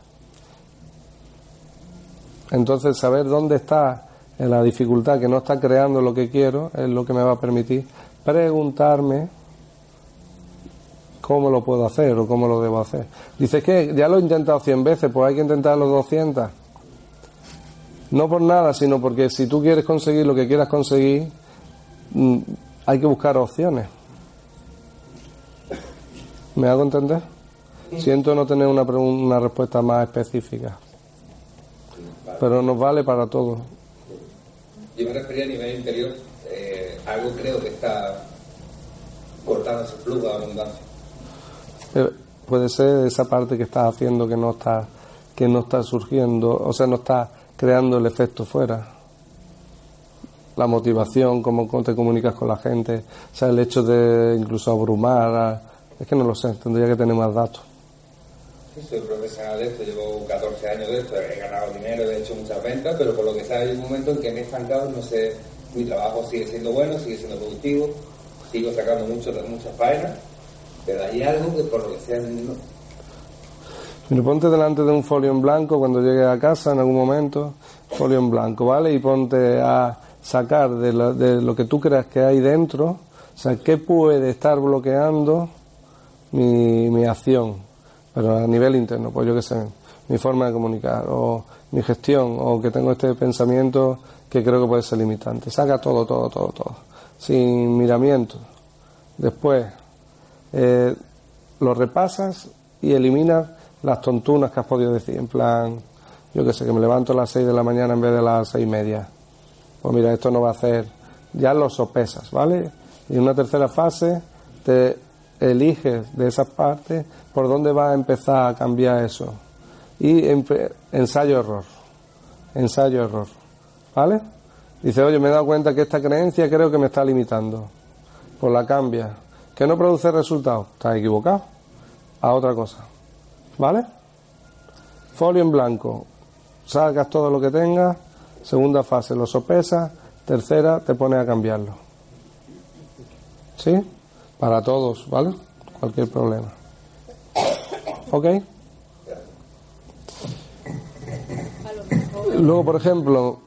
Entonces, saber dónde está la dificultad que no está creando lo que quiero es lo que me va a permitir preguntarme cómo lo puedo hacer o cómo lo debo hacer. Dice que ya lo he intentado 100 veces, pues hay que intentarlo 200. No por nada, sino porque si tú quieres conseguir lo que quieras conseguir, mm, hay que buscar opciones. ¿Me hago entender? Siento no tener una, una respuesta más específica. Pero nos vale para todo. Yo me refería a nivel interior. Eh, algo creo que está cortando ese flujo de abundancia. Eh, puede ser esa parte que estás haciendo que no está que no está surgiendo, o sea, no está creando el efecto fuera la motivación, cómo te comunicas con la gente, o sea, el hecho de incluso abrumar, es que no lo sé, tendría que tener más datos. Sí, soy profesional de esto, llevo 14 años de esto, he ganado dinero, he hecho muchas ventas, pero por lo que sea hay un momento en que me he estancado, no sé, mi trabajo sigue siendo bueno, sigue siendo productivo, sigo sacando mucho, muchas faenas, pero hay algo que por lo que sea no. Mira, ponte delante de un folio en blanco cuando llegues a casa en algún momento, folio en blanco, ¿vale? Y ponte a sacar de lo, de lo que tú creas que hay dentro, o sea, qué puede estar bloqueando mi, mi acción, pero a nivel interno, pues yo qué sé, mi forma de comunicar, o mi gestión, o que tengo este pensamiento que creo que puede ser limitante. Saca todo, todo, todo, todo, sin miramiento. Después, eh, lo repasas y eliminas las tontunas que has podido decir, en plan, yo qué sé, que me levanto a las 6 de la mañana en vez de las seis y media pues mira, esto no va a hacer, ya lo sopesas, ¿vale? Y en una tercera fase te eliges de esas partes por dónde va a empezar a cambiar eso. Y ensayo-error, ensayo-error, ¿vale? Dice, oye, me he dado cuenta que esta creencia creo que me está limitando. Pues la cambia. Que no produce resultados. Estás equivocado. A otra cosa. ¿Vale? Folio en blanco. Sacas todo lo que tengas Segunda fase, lo sopesa. Tercera, te pone a cambiarlo. ¿Sí? Para todos, ¿vale? Cualquier problema. ¿Ok? Luego, por ejemplo,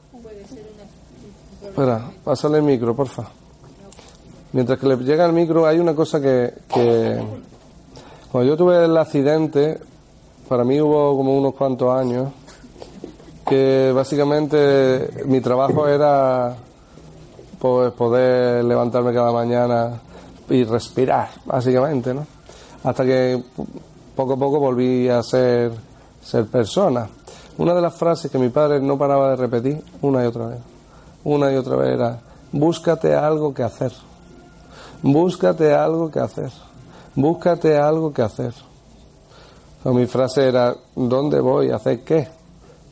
espera, pásale el micro, porfa. Mientras que le llega el micro, hay una cosa que, cuando yo tuve el accidente, para mí hubo como unos cuantos años, que básicamente mi trabajo era pues, poder levantarme cada mañana y respirar, básicamente, ¿no? Hasta que poco a poco volví a ser, ser persona. Una de las frases que mi padre no paraba de repetir una y otra vez, una y otra vez era, búscate algo que hacer, búscate algo que hacer, búscate algo que hacer. mi frase era, ¿dónde voy? ¿A hacer qué?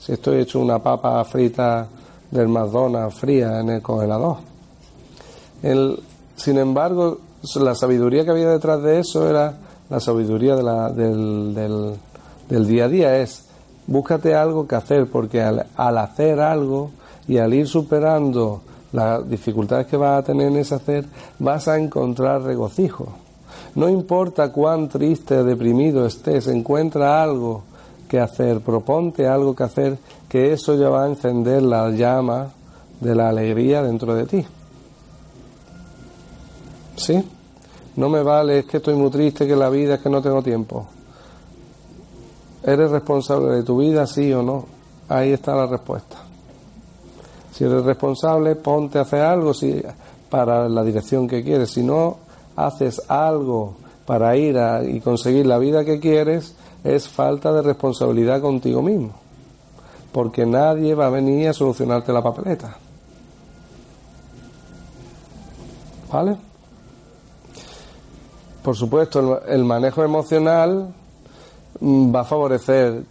si estoy hecho una papa frita del McDonald's fría en el congelador. sin embargo, la sabiduría que había detrás de eso era la sabiduría del, día a día, es búscate algo que hacer, porque al, al hacer algo y al ir superando las dificultades que vas a tener en ese hacer, vas a encontrar regocijo. No importa cuán triste o deprimido estés, encuentra algo que hacer, proponte algo que hacer, que eso ya va a encender la llama de la alegría dentro de ti. ¿Sí? No me vale, es que estoy muy triste, que la vida es que no tengo tiempo. ¿Eres responsable de tu vida, sí o no? Ahí está la respuesta. Si eres responsable, ponte a hacer algo si, para la dirección que quieres. Si no haces algo para ir a, y conseguir la vida que quieres, es falta de responsabilidad contigo mismo. Porque nadie va a venir a solucionarte la papeleta. ¿Vale? Por supuesto, el, manejo emocional mm, va a favorecer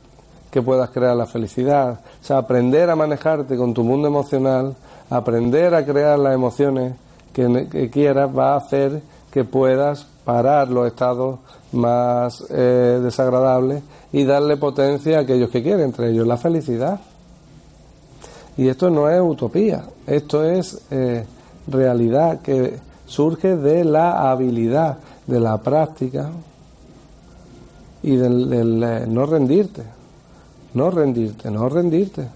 que puedas crear la felicidad. O sea, aprender a manejarte con tu mundo emocional, aprender a crear las emociones que, quieras, va a hacer que puedas parar los estados más eh, desagradables y darle potencia a aquellos que quieren, entre ellos la felicidad. Y esto no es utopía, esto es eh, realidad que surge de la habilidad, de la práctica y del, eh, no rendirte, no rendirte, no rendirte.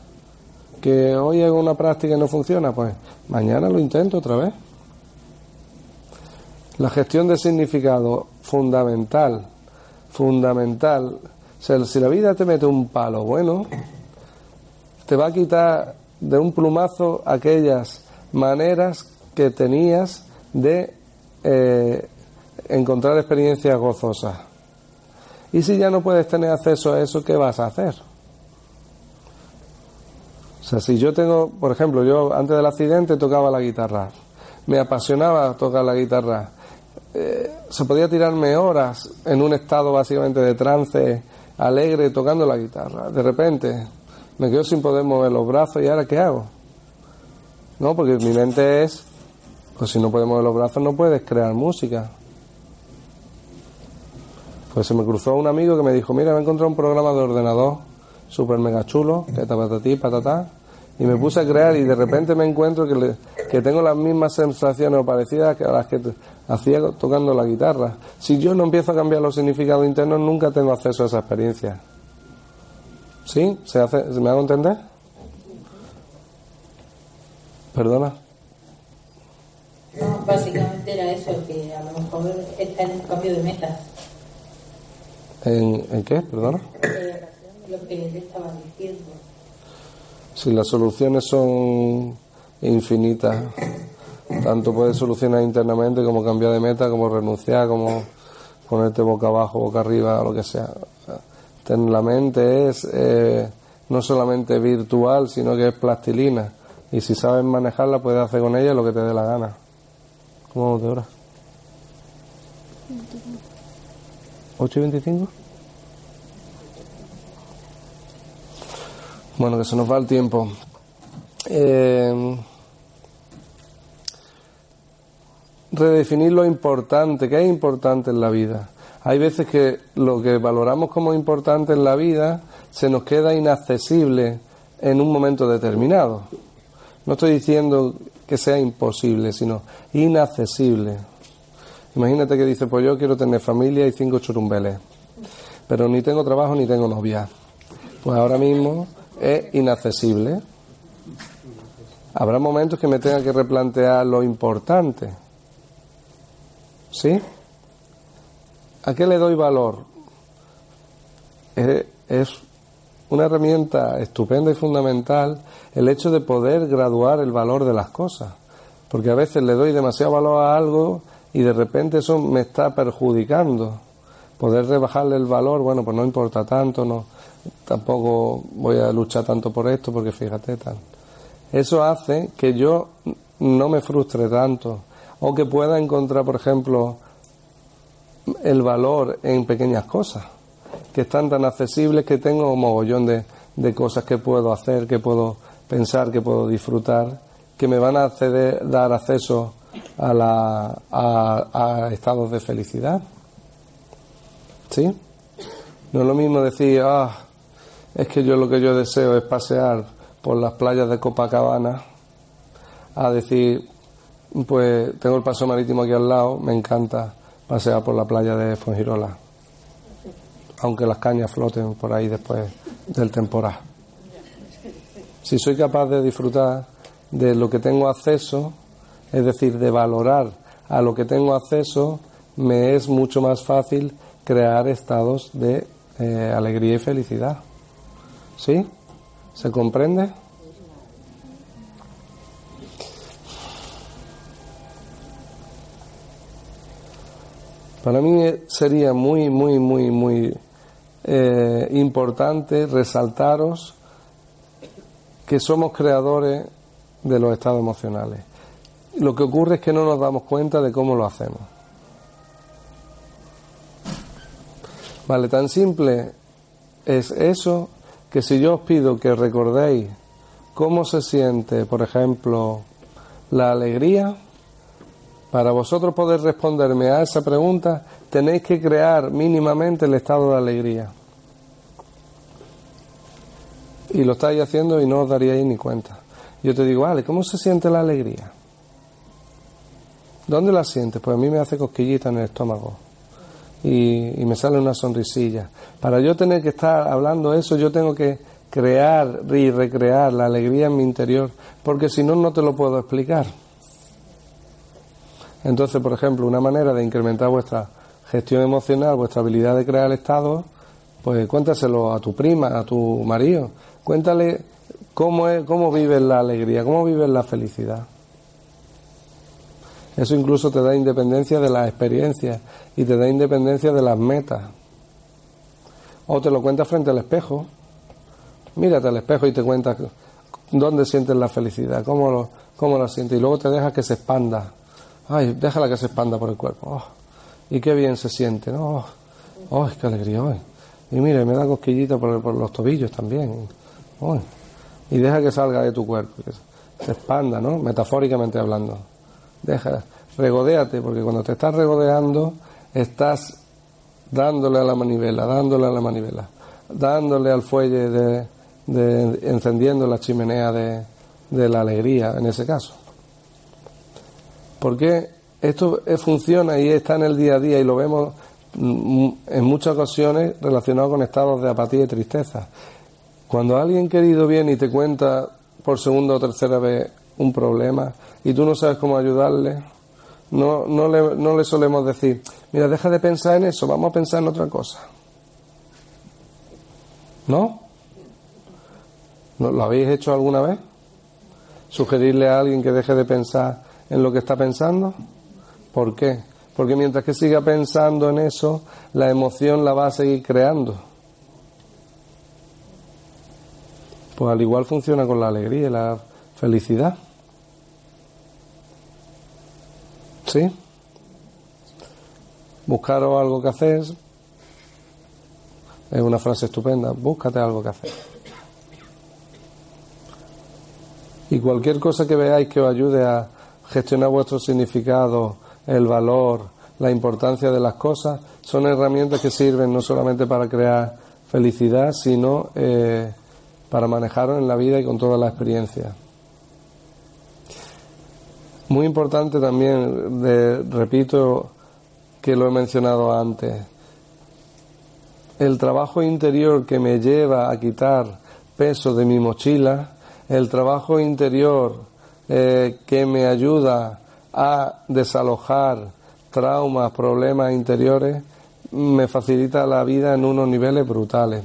Que hoy hago una práctica y no funciona, pues mañana lo intento otra vez. La gestión de significado fundamental, fundamental. si la vida te mete un palo bueno, te va a quitar de un plumazo aquellas maneras que tenías de eh, encontrar experiencias gozosas. Y si ya no puedes tener acceso a eso, ¿qué vas a hacer? O sea, si yo tengo, por ejemplo, yo antes del accidente tocaba la guitarra, me apasionaba tocar la guitarra, eh, se podía tirarme horas en un estado básicamente de trance alegre tocando la guitarra. De repente me quedo sin poder mover los brazos y ahora ¿qué hago? No, porque mi mente es, pues si no puedes mover los brazos no puedes crear música. Pues se me cruzó un amigo que me dijo, mira, me he encontrado un programa de ordenador súper mega chulo, que patatí, patatá, y me puse a crear y de repente me encuentro que, que tengo las mismas sensaciones o parecidas que a las que hacía tocando la guitarra. Si yo no empiezo a cambiar los significados internos, nunca tengo acceso a esa experiencia. ¿Sí? ¿Se, hace, ¿se me hago entender? ¿Perdona? No, básicamente era eso, que a lo mejor está en un cambio de metas. ¿En, qué? Perdona. Lo que él estaba diciendo. Si las soluciones son infinitas, tanto puedes solucionar internamente como cambiar de meta, como renunciar, como ponerte boca abajo, boca arriba, lo que sea. La mente es eh, no solamente virtual, sino que es plastilina. Y si sabes manejarla, puedes hacer con ella lo que te dé la gana. ¿Cómo vamos de hora? 8 y 25. Bueno, que se nos va el tiempo. Eh, redefinir lo importante, ¿qué es importante en la vida? Hay veces que lo que valoramos como importante en la vida se nos queda inaccesible en un momento determinado. No estoy diciendo que sea imposible, sino inaccesible. Imagínate que dice, pues yo quiero tener familia y cinco churumbeles, pero ni tengo trabajo ni tengo novia. Pues ahora mismo es inaccesible. Habrá momentos que me tenga que replantear lo importante. ¿Sí? ¿A qué le doy valor? Es una herramienta estupenda y fundamental el hecho de poder graduar el valor de las cosas. Porque a veces le doy demasiado valor a algo y de repente eso me está perjudicando. Poder rebajarle el valor, bueno, pues no importa tanto, no, tampoco voy a luchar tanto por esto porque fíjate tal. Eso hace que yo no me frustre tanto o que pueda encontrar, por ejemplo, el valor en pequeñas cosas que están tan accesibles que tengo un mogollón de, de cosas que puedo hacer, que puedo pensar, que puedo disfrutar, que me van a dar acceso a, la, a, estados de felicidad. ¿Sí? No es lo mismo decir, ah, es que yo lo que yo deseo es pasear por las playas de Copacabana, a decir, pues tengo el paso marítimo aquí al lado, me encanta pasear por la playa de Fongirola, aunque las cañas floten por ahí después del temporal. Si soy capaz de disfrutar de lo que tengo acceso, es decir, de valorar a lo que tengo acceso, me es mucho más fácil crear estados de eh, alegría y felicidad. ¿Sí? ¿Se comprende? Para mí sería muy, muy, muy, muy eh, importante resaltaros que somos creadores de los estados emocionales. Lo que ocurre es que no nos damos cuenta de cómo lo hacemos. Vale, tan simple es eso que si yo os pido que recordéis cómo se siente, por ejemplo, la alegría, para vosotros poder responderme a esa pregunta tenéis que crear mínimamente el estado de alegría. Y lo estáis haciendo y no os daríais ni cuenta. Yo te digo, vale, ¿cómo se siente la alegría? ¿Dónde la sientes? Pues a mí me hace cosquillita en el estómago y, y me sale una sonrisilla. Para yo tener que estar hablando eso, yo tengo que crear y recrear la alegría en mi interior, porque si no, no te lo puedo explicar. Entonces, por ejemplo, una manera de incrementar vuestra gestión emocional, vuestra habilidad de crear estado, pues cuéntaselo a tu prima, a tu marido. Cuéntale cómo, es, cómo vives la alegría, cómo vives la felicidad. Eso incluso te da independencia de las experiencias y te da independencia de las metas. O te lo cuentas frente al espejo. Mírate al espejo y te cuentas dónde sientes la felicidad, cómo, lo, cómo la sientes. Y luego te dejas que se expanda. Ay, déjala que se expanda por el cuerpo. Oh, y qué bien se siente, ¿no? Oh, qué alegría hoy. Y mire, me da cosquillita por, los tobillos también. y deja que salga de tu cuerpo, que se expanda, ¿no? Metafóricamente hablando. Deja, regodéate, porque cuando te estás regodeando, estás dándole a la manivela, dándole a la manivela, dándole al fuelle de, encendiendo la chimenea de, de la alegría, en ese caso. Porque esto funciona y está en el día a día y lo vemos mm, en muchas ocasiones relacionado con estados de apatía y tristeza. Cuando alguien querido viene y te cuenta por segunda o tercera vez un problema y tú no sabes cómo ayudarle, no, no, le, no le solemos decir, mira, deja de pensar en eso, vamos a pensar en otra cosa. ¿No? ¿Lo habéis hecho alguna vez? ¿Sugerirle a alguien que deje de pensar en lo que está pensando? ¿Por qué? Porque mientras que siga pensando en eso, la emoción la va a seguir creando. Pues al igual funciona con la alegría y la felicidad. ¿Sí? Buscaros algo que hacer. Es una frase estupenda. Búscate algo que hacer. Y cualquier cosa que veáis que os ayude a gestionar vuestro significado, el valor, la importancia de las cosas, son herramientas que sirven no solamente para crear felicidad, sino eh, para manejarlo en la vida y con toda la experiencia. Muy importante también, repito que lo he mencionado antes, el trabajo interior que me lleva a quitar peso de mi mochila, el trabajo interior eh, que me ayuda a desalojar traumas, problemas interiores, me facilita la vida en unos niveles brutales.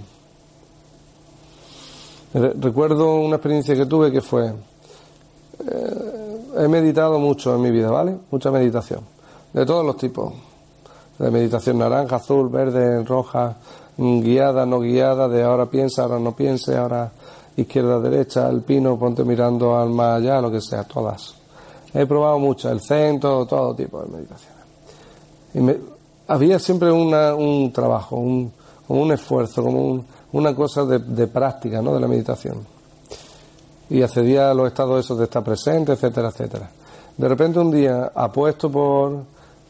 Recuerdo una experiencia que tuve que fue, eh, he meditado mucho en mi vida, ¿vale? Mucha meditación, de todos los tipos, de meditación naranja, azul, verde, roja, guiada, no guiada, de ahora piensa, ahora no piense, ahora izquierda, derecha, alpino, ponte mirando al más allá, lo que sea, todas. He probado muchas, el centro, todo tipo de meditaciones. Y me, había siempre una, un trabajo, un, un esfuerzo, como una cosa de, de, práctica ¿no? de la meditación. Y accedía a los estados esos de estar presente, etcétera, etcétera. De repente un día, apuesto por,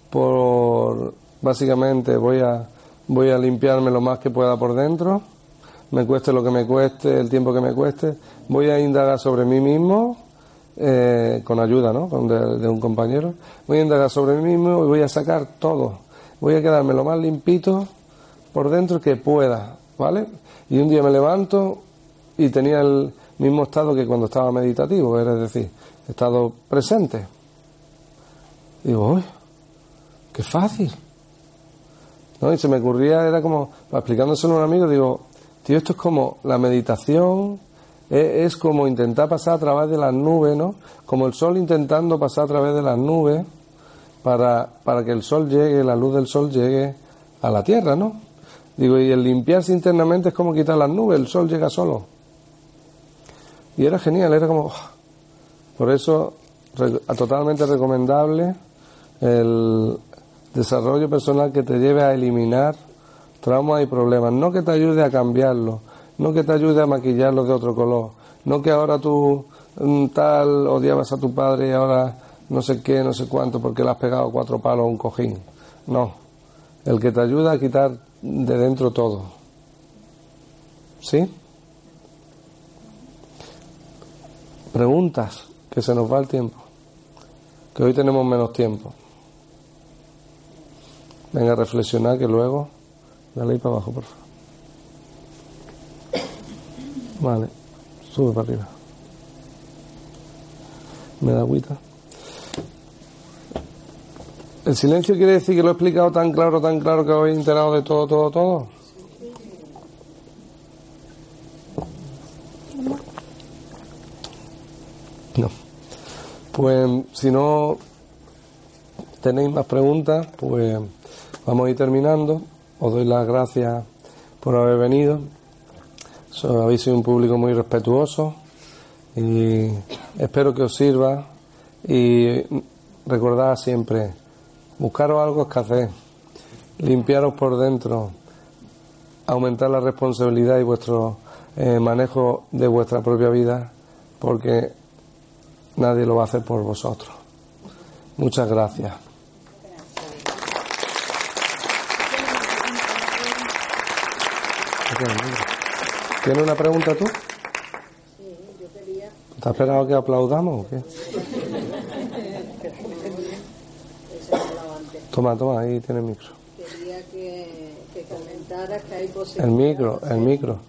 por básicamente voy a, voy a limpiarme lo más que pueda por dentro, me cueste lo que me cueste, el tiempo que me cueste, voy a indagar sobre mí mismo, eh, con ayuda ¿no? de, un compañero, voy a indagar sobre mí mismo y voy a sacar todo. Voy a quedarme lo más limpito por dentro que pueda, ¿vale? Y un día me levanto y tenía el mismo estado que cuando estaba meditativo, es decir, estado presente. digo, uy, qué fácil. ¿no? Y se me ocurría, era como, explicándoselo a un amigo, digo, tío, esto es como la meditación, es, como intentar pasar a través de las nubes, ¿no? Como el sol intentando pasar a través de las nubes para, para que el sol llegue, la luz del sol llegue a la tierra, ¿no? Digo, y el limpiarse internamente es como quitar las nubes, el sol llega solo. Y era genial, era como... Por eso, totalmente recomendable el desarrollo personal que te lleve a eliminar traumas y problemas, no que te ayude a cambiarlos, no que te ayude a maquillarlos de otro color, no que ahora tú mm, tal odiabas a tu padre y ahora no sé qué, no sé cuánto, porque le has pegado cuatro palos a un cojín. No, el que te ayuda a quitar de dentro todo. ¿Sí? Preguntas, que se nos va el tiempo, que hoy tenemos menos tiempo. Venga a reflexionar que luego, dale ahí para abajo, por favor. Vale, sube para arriba. ¿Me da agüita? ¿El silencio quiere decir que lo he explicado tan claro, tan claro que habéis enterado de todo, todo, todo? Pues si no tenéis más preguntas, pues vamos a ir terminando. Os doy las gracias por haber venido. habéis sido un público muy respetuoso y espero que os sirva y recordad siempre Buscaros algo hacer, limpiaros por dentro, aumentar la responsabilidad y vuestro eh, manejo de vuestra propia vida, porque nadie lo va a hacer por vosotros. Muchas gracias. ¿Tienes una pregunta tú? Sí, yo quería. ¿Te has esperado que aplaudamos o qué? Toma, toma, ahí tiene el micro. Quería que, que comentaras que hay posibilidad. El micro, el micro.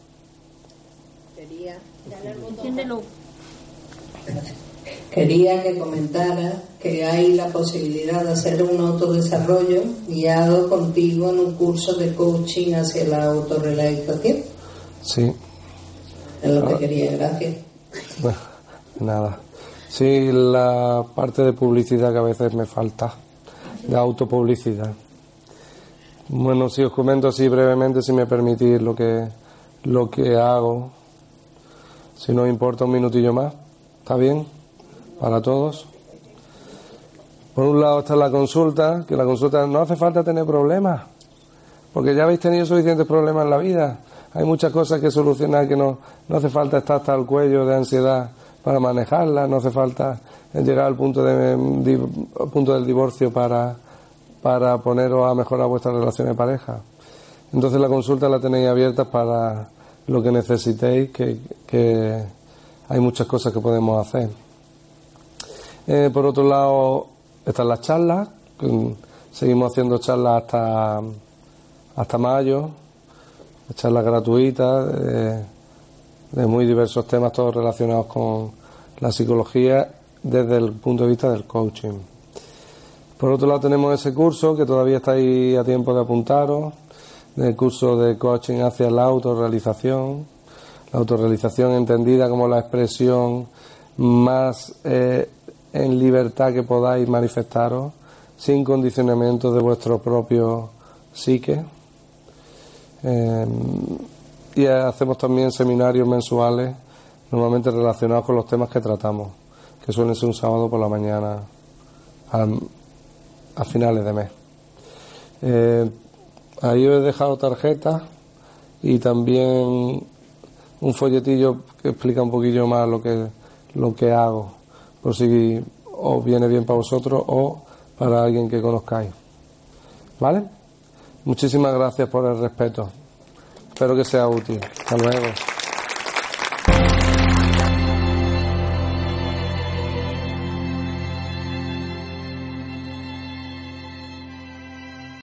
Quería. Quería que comentara que hay la posibilidad de hacer un autodesarrollo guiado contigo en un curso de coaching hacia la autorrealización. Sí. Es lo que quería, gracias. Bueno, nada. Sí, la parte de publicidad que a veces me falta de autopublicidad. Bueno, si os comento así brevemente, si me permitís, lo que, lo que hago, si no importa un minutillo más, ¿está bien? Para todos. Por un lado está la consulta, que la consulta no hace falta tener problemas, porque ya habéis tenido suficientes problemas en la vida. Hay muchas cosas que solucionar que no, no hace falta estar hasta el cuello de ansiedad para manejarlas, no hace falta llegar al punto, de, punto del divorcio para, para poneros a mejorar vuestras relaciones de pareja. Entonces la consulta la tenéis abierta para lo que necesitéis, que, hay muchas cosas que podemos hacer. Eh, por otro lado, están las charlas, seguimos haciendo charlas hasta, hasta mayo, charlas gratuitas de, de muy diversos temas, todos relacionados con la psicología desde el punto de vista del coaching. Por otro lado tenemos ese curso que todavía estáis a tiempo de apuntaros, el curso de coaching hacia la autorrealización, la autorrealización entendida como la expresión más eh, en libertad que podáis manifestaros, sin condicionamiento de vuestro propio psique. Eh, y hacemos también seminarios mensuales, normalmente relacionados con los temas que tratamos que suele ser un sábado por la mañana a, finales de mes. Eh, ahí os he dejado tarjetas y también un folletillo que explica un poquillo más lo que, lo que hago, por si os viene bien para vosotros o para alguien que conozcáis. ¿Vale? Muchísimas gracias por el respeto. Espero que sea útil. Hasta luego.